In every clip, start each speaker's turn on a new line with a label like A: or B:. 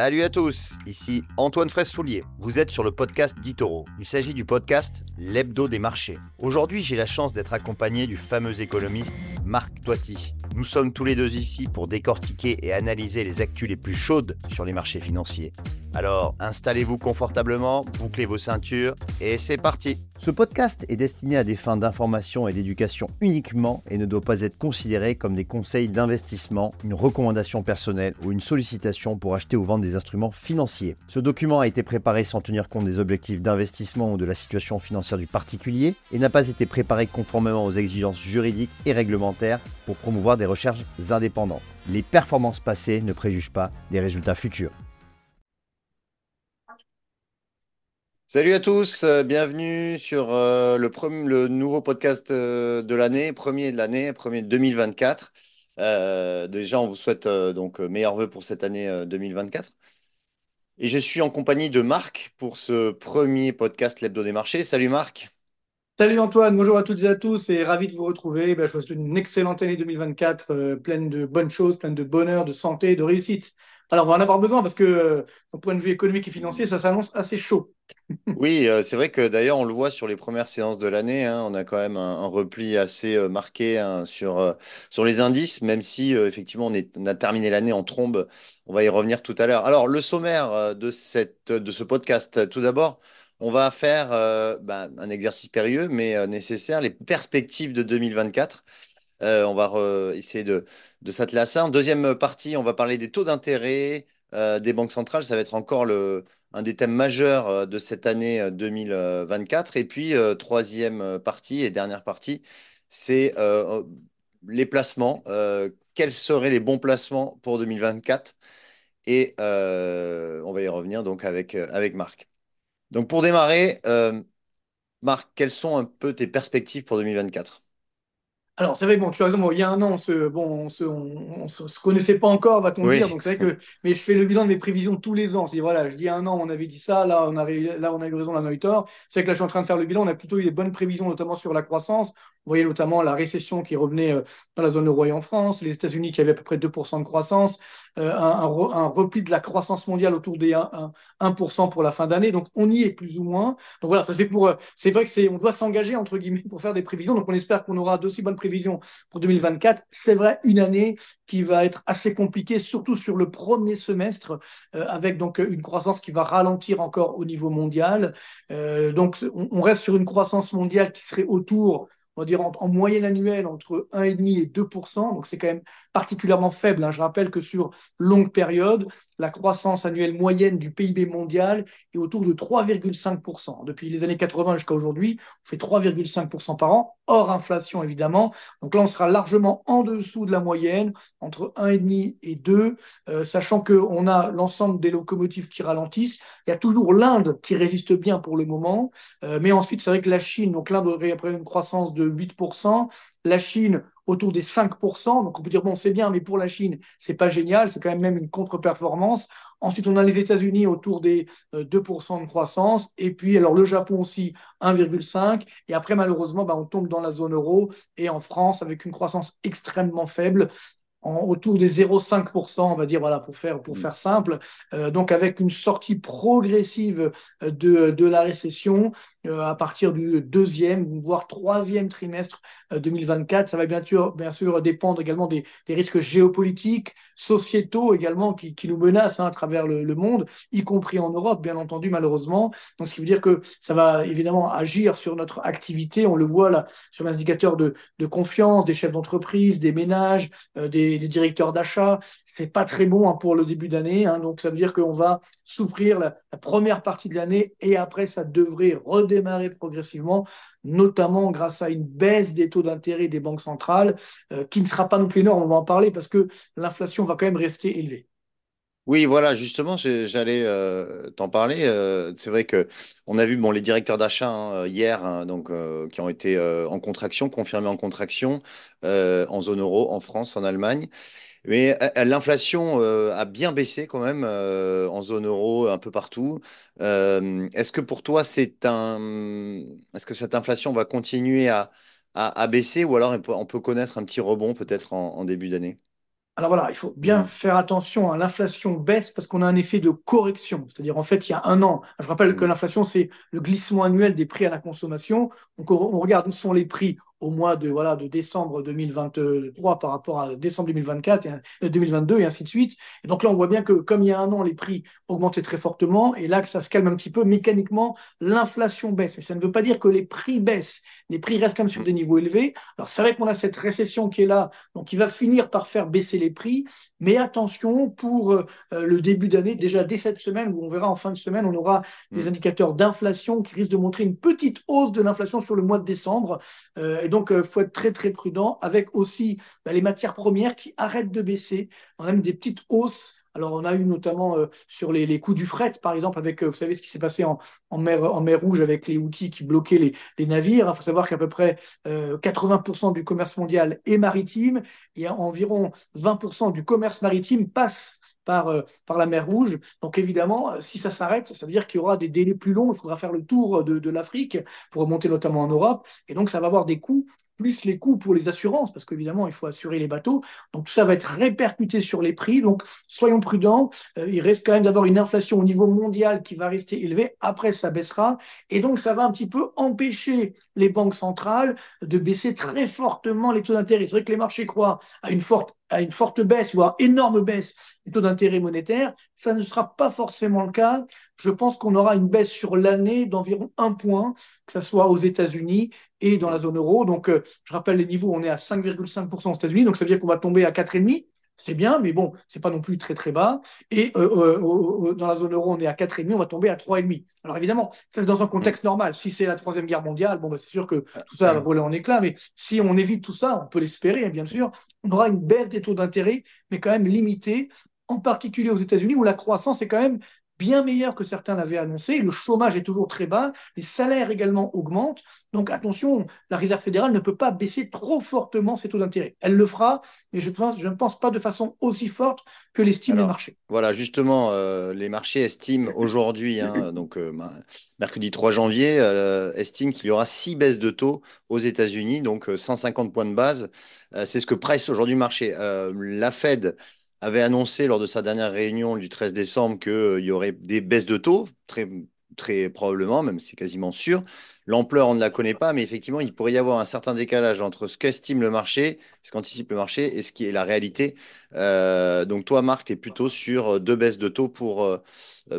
A: Salut à tous, ici Antoine Fraisse-Soulier. Vous êtes sur le podcast d'Itoro. Il s'agit du podcast L'Hebdo des marchés. Aujourd'hui, j'ai la chance d'être accompagné du fameux économiste Marc Toiti. Nous sommes tous les deux ici pour décortiquer et analyser les actus les plus chaudes sur les marchés financiers. Alors, installez-vous confortablement, bouclez vos ceintures et c'est parti. Ce podcast est destiné à des fins d'information et d'éducation uniquement et ne doit pas être considéré comme des conseils d'investissement, une recommandation personnelle ou une sollicitation pour acheter ou vendre des instruments financiers. Ce document a été préparé sans tenir compte des objectifs d'investissement ou de la situation financière du particulier et n'a pas été préparé conformément aux exigences juridiques et réglementaires pour promouvoir des recherches indépendantes. Les performances passées ne préjugent pas des résultats futurs. Salut à tous, euh, bienvenue sur euh, le, le, nouveau podcast euh, de l'année, premier de l'année, premier 2024. Déjà, on vous souhaite donc meilleurs vœux pour cette année 2024. Et je suis en compagnie de Marc pour ce premier podcast L'Hebdo des marchés. Salut Marc.
B: Salut Antoine, bonjour à toutes et à tous et ravi de vous retrouver. Ben, je vous souhaite une excellente année 2024, pleine de bonnes choses, pleine de bonheur, de santé, de réussite. Alors, on va en avoir besoin parce que, au point de vue économique et financier, ça s'annonce assez chaud.
A: Oui, euh, c'est vrai que d'ailleurs, on le voit sur les premières séances de l'année. hein, on a quand même un, repli assez euh, marqué hein, sur, euh, sur les indices, même si effectivement on a terminé l'année en trombe. On va y revenir tout à l'heure. Alors, le sommaire de cette, de ce podcast, tout d'abord, on va faire ben, un exercice périlleux, mais nécessaire, les perspectives de 2024. On va essayer de, s'atteler à ça. En deuxième partie, on va parler des taux d'intérêt euh, des banques centrales. Ça va être encore un des thèmes majeurs euh, de cette année 2024. Euh, et puis, troisième partie et dernière partie, c'est les placements. quels seraient les bons placements pour 2024? Et on va y revenir donc avec Marc. Donc pour démarrer, Marc, quelles sont un peu tes perspectives pour 2024?
B: Alors, c'est vrai que bon, tu as raison, il y a un an, on se, bon, on se, on, se, connaissait pas encore, va-t-on dire. Donc, c'est vrai que, mais je fais le bilan de mes prévisions tous les ans. C'est voilà, je dis un an, on avait dit ça, là, on a, là, on a eu raison, là, on a eu tort. C'est vrai que là, je suis en train de faire le bilan, on a plutôt eu des bonnes prévisions, notamment sur la croissance. Vous voyez notamment la récession qui revenait euh, dans la zone euro et en France, les États-Unis qui avaient à peu près 2% de croissance, euh, un, repli de la croissance mondiale autour des 1%, 1 pour la fin d'année. Donc, on y est plus ou moins. Donc, voilà, ça c'est pour. Euh, c'est vrai que c'est, on doit s'engager, entre guillemets, pour faire des prévisions. Donc, on espère qu'on aura d'aussi bonnes prévisions pour 2024. C'est vrai, une année qui va être assez compliquée, surtout sur le premier semestre, avec donc une croissance qui va ralentir encore au niveau mondial. donc, on, on reste sur une croissance mondiale qui serait autour on va dire en, moyenne annuelle entre 1,5 et 2 Donc c'est quand même particulièrement faible. Hein. Je rappelle que sur longue période, la croissance annuelle moyenne du PIB mondial est autour de 3,5%. Depuis les années 80 jusqu'à aujourd'hui, on fait 3,5% par an, hors inflation évidemment. Donc là, on sera largement en dessous de la moyenne, entre 1,5 et 2, euh, sachant qu'on a l'ensemble des locomotives qui ralentissent. Il y a toujours l'Inde qui résiste bien pour le moment, euh, mais ensuite, c'est vrai que la Chine, donc l'Inde aurait après une croissance de 8%, la Chine autour des 5%. Donc on peut dire, bon, c'est bien, mais pour la Chine, c'est pas génial, c'est quand même même une contre-performance. Ensuite, on a les États-Unis autour des 2% euh, de croissance. Et puis, alors le Japon aussi, 1,5. Et après, malheureusement, bah, on tombe dans la zone euro et en France avec une croissance extrêmement faible autour des 0,5%, on va dire, voilà, pour faire, pour mm. faire simple. Euh, donc, avec une sortie progressive euh, de, de la récession à partir du deuxième, voire troisième trimestre 2024. Ça va bien sûr, bien sûr dépendre également des, des risques géopolitiques, sociétaux également, qui, nous menacent hein, à travers le, monde, y compris en Europe, bien entendu, malheureusement. Donc, ce qui veut dire que ça va évidemment agir sur notre activité. On le voit là sur l'indicateur de, confiance des chefs d'entreprise, des ménages, des les, directeurs d'achat. C'est pas très bon hein, pour le début d'année. Hein. donc, ça veut dire qu'on va souffrir la, première partie de l'année et après, ça devrait redémarrer progressivement, notamment grâce à une baisse des taux d'intérêt des banques centrales, euh, qui ne sera pas non plus énorme. On va en parler parce que l'inflation va quand même rester élevée.
A: Oui, voilà, justement, j'allais euh, t'en parler. Euh, c'est vrai que on a vu bon, les directeurs d'achat hein, hier, donc, qui ont été en contraction, confirmés en contraction en zone euro, en France, en Allemagne. Mais l'inflation a bien baissé quand même en zone euro, un peu partout. est-ce que pour toi, c'est un, est-ce que cette inflation va continuer à, à, baisser ou alors on peut, connaître un petit rebond peut-être en début d'année?
B: Alors voilà, il faut bien
A: Mm,
B: faire attention à l'inflation baisse parce qu'on a un effet de correction. C'est-à-dire, en fait, il y a un an, je rappelle que
A: mm,
B: l'inflation, c'est le glissement annuel des prix à la consommation. Donc, on on regarde où sont les prix au mois de, voilà, de décembre 2023 par rapport à décembre 2024 et, euh, 2022 et ainsi de suite. Et donc là, on voit bien que comme il y a un an, les prix augmentaient très fortement et là que ça se calme un petit peu, mécaniquement, l'inflation baisse. Et ça ne veut pas dire que les prix baissent. Les prix restent quand même sur des niveaux élevés. Alors c'est vrai qu'on a cette récession qui est là, donc il va finir par faire baisser les prix. Mais attention pour euh, le début d'année, déjà dès cette semaine, où on verra en fin de semaine, on aura des
A: mm.
B: indicateurs d'inflation qui risquent de montrer une petite hausse de l'inflation sur le mois de décembre. Euh, et donc, il euh, faut être très, très prudent avec aussi bah, les matières premières qui arrêtent de baisser. On a même des petites hausses. Alors, on a eu notamment euh, sur les, les, coûts du fret, par exemple, avec, euh, vous savez, ce qui s'est passé en, en, mer, en mer Rouge avec les outils qui bloquaient les, les navires. Il faut savoir qu'à peu près 80% du commerce mondial est maritime et environ 20% du commerce maritime passe par, euh, par la mer Rouge. Donc évidemment, euh, si ça s'arrête, ça veut dire qu'il y aura des délais plus longs, il faudra faire le tour de l'Afrique pour remonter notamment en Europe, et donc ça va avoir des coûts plus les coûts pour les assurances, parce qu'évidemment, il faut assurer les bateaux. Donc, tout ça va être répercuté sur les prix. Donc, soyons prudents. Euh, il reste quand même d'avoir une inflation au niveau mondial qui va rester élevée. Après, ça baissera. Et donc, ça va un petit peu empêcher les banques centrales de baisser très fortement les taux d'intérêt. C'est vrai que les marchés croient à une forte à une forte baisse, voire énorme baisse des taux d'intérêt monétaires. Ça ne sera pas forcément le cas. Je pense qu'on aura une baisse sur l'année d'environ un point, que ce soit aux États-Unis et dans la zone euro. Donc, euh, je rappelle les niveaux, on est à 5,5% aux États-Unis, donc ça veut dire qu'on va tomber à 4,5% c'est bien, mais bon, c'est pas non plus très très bas. Et euh, euh, dans la zone euro, on est à 4,5, on va tomber à 3,5. Alors évidemment, ça c'est dans un contexte normal. Si c'est la troisième guerre mondiale, bon, bah, c'est sûr que tout ça va voler en éclats. Mais si on évite tout ça, on peut l'espérer, hein, bien sûr, on aura une baisse des taux d'intérêt, mais quand même limitée, en particulier aux États-Unis, où la croissance est quand même bien meilleur que certains l'avaient annoncé. Le chômage est toujours très bas, les salaires également augmentent. Donc attention, la Réserve fédérale ne peut pas baisser trop fortement ses taux d'intérêt. Elle le fera, mais je, pense, je ne pense pas de façon aussi forte que l'estiment les marchés.
A: Voilà, justement, euh, les marchés estiment aujourd'hui, hein, donc euh, mercredi 3 janvier, euh, estiment qu'il y aura six baisses de taux aux États-Unis, donc 150 points de base. c'est ce que presse aujourd'hui le marché. la Fed avait annoncé lors de sa dernière réunion du 13 décembre qu'il y aurait des baisses de taux, très, probablement, même c'est quasiment sûr. L'ampleur, on ne la connaît pas, mais effectivement, il pourrait y avoir un certain décalage entre ce qu'estime le marché, ce qu'anticipe le marché et ce qui est la réalité. Euh, donc toi, Marc, tu es plutôt sur deux baisses de taux pour, euh,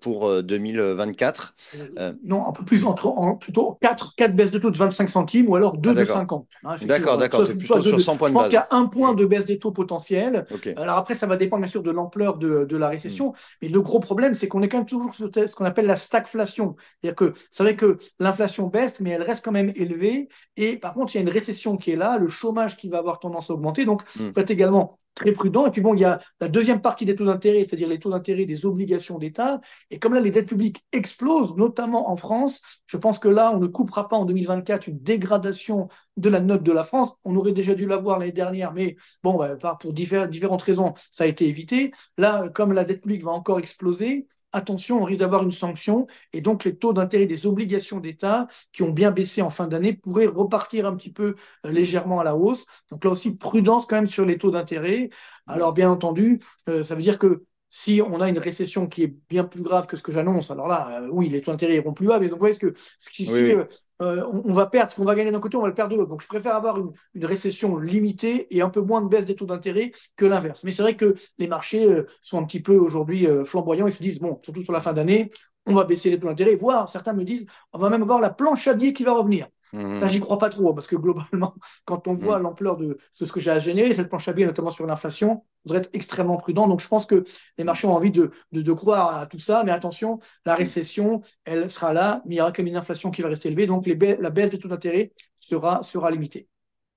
A: pour 2024.
B: Euh, non, un peu plus, entre, en, plutôt 4, 4 baisses de taux de 25 centimes ou alors 2
A: ah,
B: de 50.
A: Hein, d'accord, d'accord, tu es plutôt sur 100 points de
B: base.
A: Je pense
B: qu'il y a un point de baisse des taux potentiels.
A: Okay.
B: Alors après, ça va dépendre bien sûr de l'ampleur de, de, la récession, mmh. mais le gros problème, c'est qu'on est quand même toujours sur ce qu'on appelle la stagflation. C'est-à-dire que c'est vrai que l'inflation baisse, mais elle reste quand même élevée. Et par contre, il y a une récession qui est là, le chômage qui va avoir tendance à augmenter. Donc, il mmh. faut être également très prudent. Et puis bon, il y a la deuxième partie des taux d'intérêt, c'est-à-dire les taux d'intérêt des obligations d'État. Et comme là, les dettes publiques explosent, notamment en France, je pense que là, on ne coupera pas en 2024 une dégradation de la note de la France. On aurait déjà dû l'avoir l'année dernière, mais bon, bah, pour différentes raisons, ça a été évité. Là, comme la dette publique va encore exploser, attention, on risque d'avoir une sanction et donc les taux d'intérêt des obligations d'État qui ont bien baissé en fin d'année pourraient repartir un petit peu euh, légèrement à la hausse. Donc là aussi, prudence quand même sur les taux d'intérêt. Alors bien entendu, euh, ça veut dire que si on a une récession qui est bien plus grave que ce que j'annonce, alors là, euh, oui, les taux d'intérêt iront plus bas. Mais donc, vous voyez, ce que, ce qui, oui, oui. Euh, on, va perdre, ce qu'on va gagner d'un côté, on va le perdre de l'autre. Donc, je préfère avoir une, une, récession limitée et un peu moins de baisse des taux d'intérêt que l'inverse. Mais c'est vrai que les marchés euh, sont un petit peu aujourd'hui euh, flamboyants. Ils se disent, bon, surtout sur la fin d'année, on va baisser les taux d'intérêt, voire certains me disent, on va même avoir la planche à billets qui va revenir. Mmh. Ça, j'y crois pas trop, parce que globalement, quand on voit mmh. l'ampleur de ce que j'ai à générer, cette planche à billets, notamment sur l'inflation, on devrait être extrêmement prudent. Donc, je pense que les marchés ont envie de, de, de, croire à tout ça, mais attention, la récession, elle sera là, mais il y aura quand même une inflation qui va rester élevée, donc les ba la baisse des taux d'intérêt sera, sera limitée.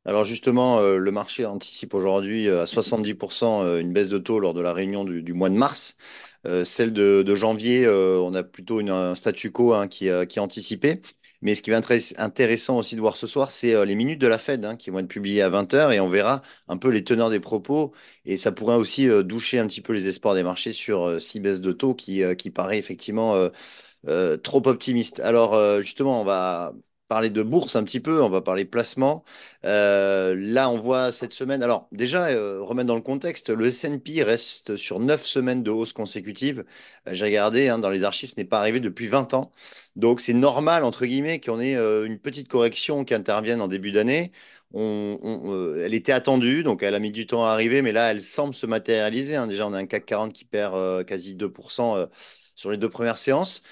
A: Alors justement, euh, le marché anticipe aujourd'hui à 70% euh, une baisse de taux lors de la réunion du, du mois de mars. Euh, celle de, de janvier, euh, on a plutôt une, un statu quo hein, qui, qui est anticipé. Mais ce qui va être intéressant aussi de voir ce soir, c'est euh, les minutes de la Fed hein, qui vont être publiées à 20h et on verra un peu les teneurs des propos. Et ça pourrait aussi euh, doucher un petit peu les espoirs des marchés sur euh, six baisses de taux qui, qui paraît effectivement trop optimiste. Alors justement, on va parler de bourse un petit peu, on va parler placement. Euh, là, on voit cette semaine. Alors, déjà, euh, remettre dans le contexte, le S&P reste sur neuf semaines de hausse consécutive. Euh, j'ai regardé hein, dans les archives, ce n'est pas arrivé depuis 20 ans. Donc, c'est normal, entre guillemets, qu'on ait une petite correction qui intervienne en début d'année. elle était attendue, donc elle a mis du temps à arriver, mais là, elle semble se matérialiser. hein. Déjà, on a un CAC 40 qui perd quasi 2% sur les deux premières séances.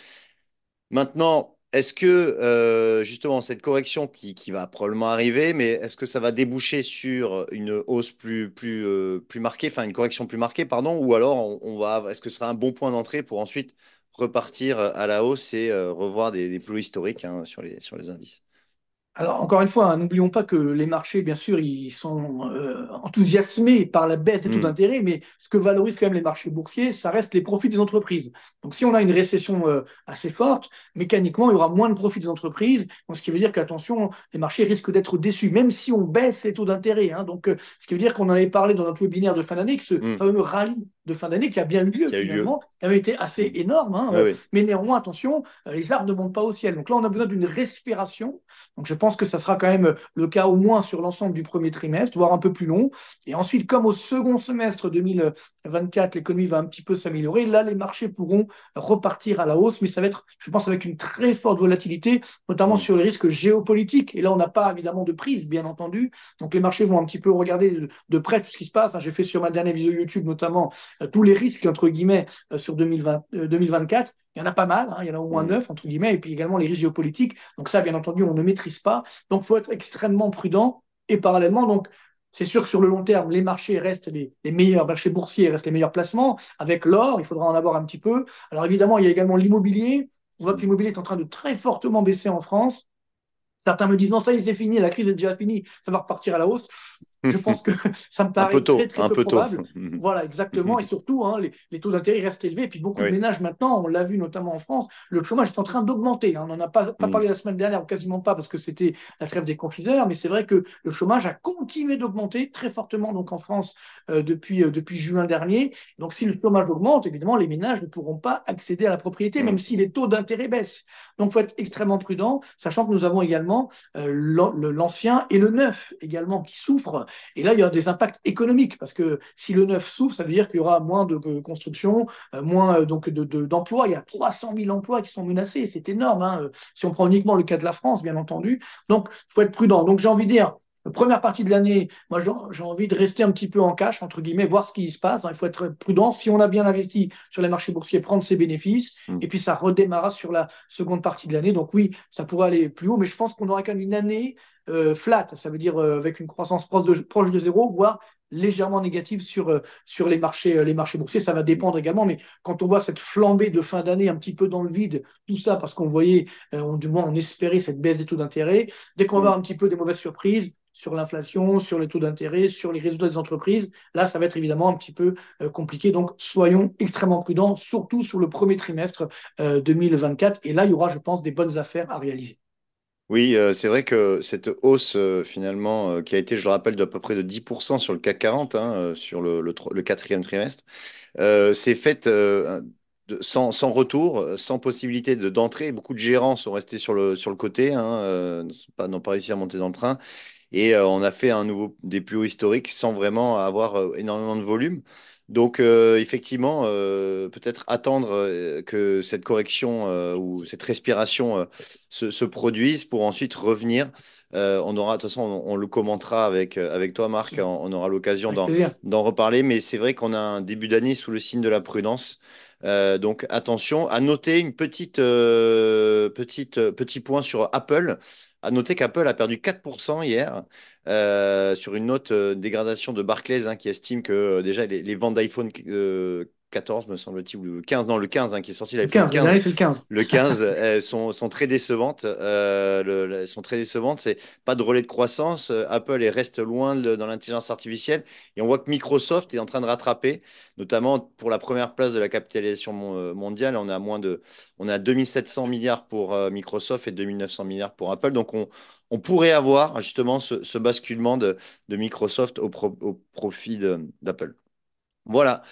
A: Maintenant, est-ce que euh, justement cette correction qui, va probablement arriver, mais est-ce que ça va déboucher sur une hausse plus, plus, euh, plus marquée, enfin une correction plus marquée, pardon, ou alors on, va, est-ce que ce sera un bon point d'entrée pour ensuite repartir à la hausse et euh, revoir des, des plus historiques hein, sur les indices?
B: Alors, encore une fois, hein, n'oublions pas que les marchés, bien sûr, ils sont euh, enthousiasmés par la baisse des taux
A: Hmm.
B: d'intérêt, mais ce que valorisent quand même les marchés boursiers, ça reste les profits des entreprises. Donc, si on a une récession euh, assez forte, mécaniquement, il y aura moins de profits des entreprises, ce qui veut dire qu'attention, les marchés risquent d'être déçus, même si on baisse les taux d'intérêt. hein. donc, euh, ce qui veut dire qu'on en avait parlé dans notre webinaire de fin d'année, que ce
A: Hmm.
B: fameux rallye de fin d'année qui a bien eu lieu
A: Qui a eu lieu.
B: finalement, qui avait été assez énorme, hein, euh,
A: oui.
B: mais néanmoins, attention, euh, les arbres ne montent pas au ciel. Donc là, on a besoin d'une respiration donc je pense que ça sera quand même le cas au moins sur l'ensemble du premier trimestre, voire un peu plus long. Et ensuite, comme au second semestre 2024, l'économie va un petit peu s'améliorer, là, les marchés pourront repartir à la hausse, mais ça va être, je pense, avec une très forte volatilité, notamment
A: Mm.
B: sur les risques géopolitiques. Et là, on n'a pas évidemment de prise, bien entendu. Donc les marchés vont un petit peu regarder de, près tout ce qui se passe. J'ai fait sur ma dernière vidéo YouTube notamment euh, tous les risques, entre guillemets, euh, sur 2020, euh, 2024. Il y en a pas mal, hein, il y en a au moins
A: Mm.
B: neuf, entre guillemets, et puis également les risques géopolitiques. Donc ça, bien entendu, on ne maîtrise pas. Donc il faut être extrêmement prudent. Et parallèlement, donc, c'est sûr que sur le long terme, les marchés restent les, les meilleurs, marchés boursiers restent les meilleurs placements. Avec l'or, il faudra en avoir un petit peu. Alors évidemment, il y a également l'immobilier. On voit que l'immobilier est en train de très fortement baisser en France. Certains me disent non, ça y est, c'est fini, la crise est déjà finie, ça va repartir à la hausse. Je pense que ça me
A: Un
B: paraît
A: peu tôt,
B: très, très
A: un
B: peu
A: peu tôt.
B: probable. Voilà, exactement. Et surtout, hein, les, les taux d'intérêt restent élevés. Et puis beaucoup
A: Oui.
B: de ménages maintenant, on l'a vu notamment en France, le chômage est en train d'augmenter. hein. On n'en a pas, pas parlé la semaine dernière, ou quasiment pas, parce que c'était la trêve des confiseurs. Mais c'est vrai que le chômage a continué d'augmenter très fortement donc en France euh, depuis, euh, depuis juin dernier. Donc si le chômage augmente, évidemment, les ménages ne pourront pas accéder à la propriété, même si les taux d'intérêt baissent. Donc il faut être extrêmement prudent, sachant que nous avons également euh, l'ancien et le neuf également qui souffrent. Et là, il y a des impacts économiques, parce que si le neuf souffre, ça veut dire qu'il y aura moins de euh, construction, euh, moins euh, donc de- de- d'emplois. il y a 300 000 emplois qui sont menacés. C'est énorme. hein, Si on prend uniquement le cas de la France, bien entendu. Donc, il faut être prudent. Donc, j'ai envie de dire, première partie de l'année, moi, j'ai envie de rester un petit peu en cash, entre guillemets, voir ce qui se passe. hein. Il faut être prudent. Si on a bien investi sur les marchés boursiers, prendre ses bénéfices.
A: Mm.
B: Et puis, ça redémarrera sur la seconde partie de l'année. Donc, oui, ça pourrait aller plus haut, mais je pense qu'on aura quand même une année euh, flat. Ça veut dire euh, avec une croissance proche de, proche de zéro, voire légèrement négative sur, euh, sur les, marchés, euh, les marchés boursiers. Ça va dépendre également, mais quand on voit cette flambée de fin d'année un petit peu dans le vide, tout ça parce qu'on voyait, euh, on, du moins on espérait cette baisse des taux d'intérêt, dès qu'on va
A: Mm.
B: avoir un petit peu des mauvaises surprises sur l'inflation, sur les taux d'intérêt, sur les résultats des entreprises, là, ça va être évidemment un petit peu euh, compliqué. Donc, soyons extrêmement prudents, surtout sur le premier trimestre euh, 2024. Et là, il y aura, je pense, des bonnes affaires à réaliser.
A: Oui, euh, c'est vrai que cette hausse, euh, finalement, euh, qui a été, je le rappelle, d'à peu près de 10% sur le CAC 40, hein, euh, sur le, quatrième trimestre, euh, c'est faite euh, sans, retour, euh, sans possibilité de, d'entrée. Beaucoup de gérants sont restés sur le, sur le côté, hein, euh, n'ont pas réussi à monter dans le train. Et euh, on a fait un nouveau, des plus hauts historiques sans vraiment avoir euh, énormément de volume. Donc, euh, effectivement, euh, peut-être attendre euh, que cette correction ou cette respiration se, se produise pour ensuite revenir. On aura, de toute façon, on, on le commentera avec, avec toi, Marc. On, on aura l'occasion d'en reparler. Mais c'est vrai qu'on a un début d'année sous le signe de la prudence. Euh, donc, attention. À noter une petite, euh, petite, euh, petit point sur Apple. À noter qu'Apple a perdu 4% hier sur une note dégradation de Barclays hein, qui estime que déjà les, ventes d'iPhone 14, me semble-t-il, ou le 15, non, le 15 hein, qui est sorti,
B: Le
A: l'iPhone
B: 15, le dernier, c'est le 15.
A: le 15 euh, sont, sont très décevantes. euh, le- sont très décevantes. C'est pas de relais de croissance. Euh, Apple est- reste loin de- dans l'intelligence artificielle. Et on voit que Microsoft est en train de rattraper, notamment pour la première place de la capitalisation euh, mondiale. On est à moins de, on est à 2700 milliards pour euh, Microsoft et 2900 milliards pour Apple. Donc on, on pourrait avoir justement ce, ce basculement de, de Microsoft au, pro- au profit d'Apple. Voilà.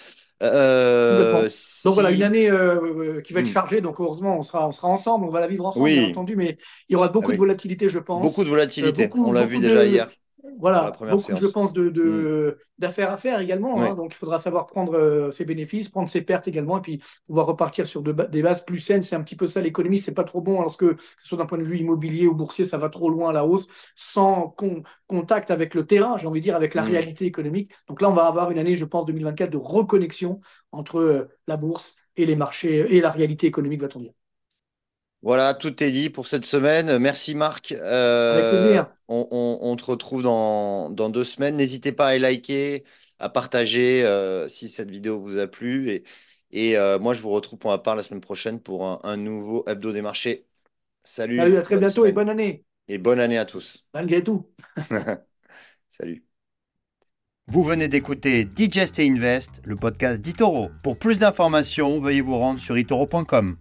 B: Euh, donc voilà, une année euh, qui va être hmm. chargée. Donc heureusement, on sera, on sera ensemble, on va la vivre ensemble, bien entendu, mais il y aura beaucoup ah de volatilité, je pense.
A: Beaucoup de volatilité, on l'a vu déjà hier.
B: Voilà, beaucoup, je pense, de, mm. d'affaires à faire également. Hein. donc, il faudra savoir prendre euh, ses bénéfices, prendre ses pertes également, et puis pouvoir repartir sur des bases plus saines. C'est un petit peu ça l'économie. C'est pas trop bon lorsque, que ce soit d'un point de vue immobilier ou boursier, ça va trop loin à la hausse, sans contact avec le terrain, j'ai envie de dire, avec la mm. réalité économique. Donc là, on va avoir une année, je pense, 2024 de reconnexion entre euh, la bourse et les marchés et la réalité économique, va-t-on dire.
A: Voilà, tout est dit pour cette semaine. Merci Marc. Euh,
B: Avec plaisir.
A: On, te retrouve dans, deux semaines. N'hésitez pas à liker, à partager euh, si cette vidéo vous a plu. Et, et euh, moi, je vous retrouve pour ma part la semaine prochaine pour un, nouveau hebdo des marchés. Salut.
B: Salut, à très bientôt et bonne année.
A: Et bonne année à tous.
B: Malgré tout.
A: Salut. Vous venez d'écouter Digest et Invest, le podcast d'Itoro. Pour plus d'informations, veuillez vous rendre sur itoro.com.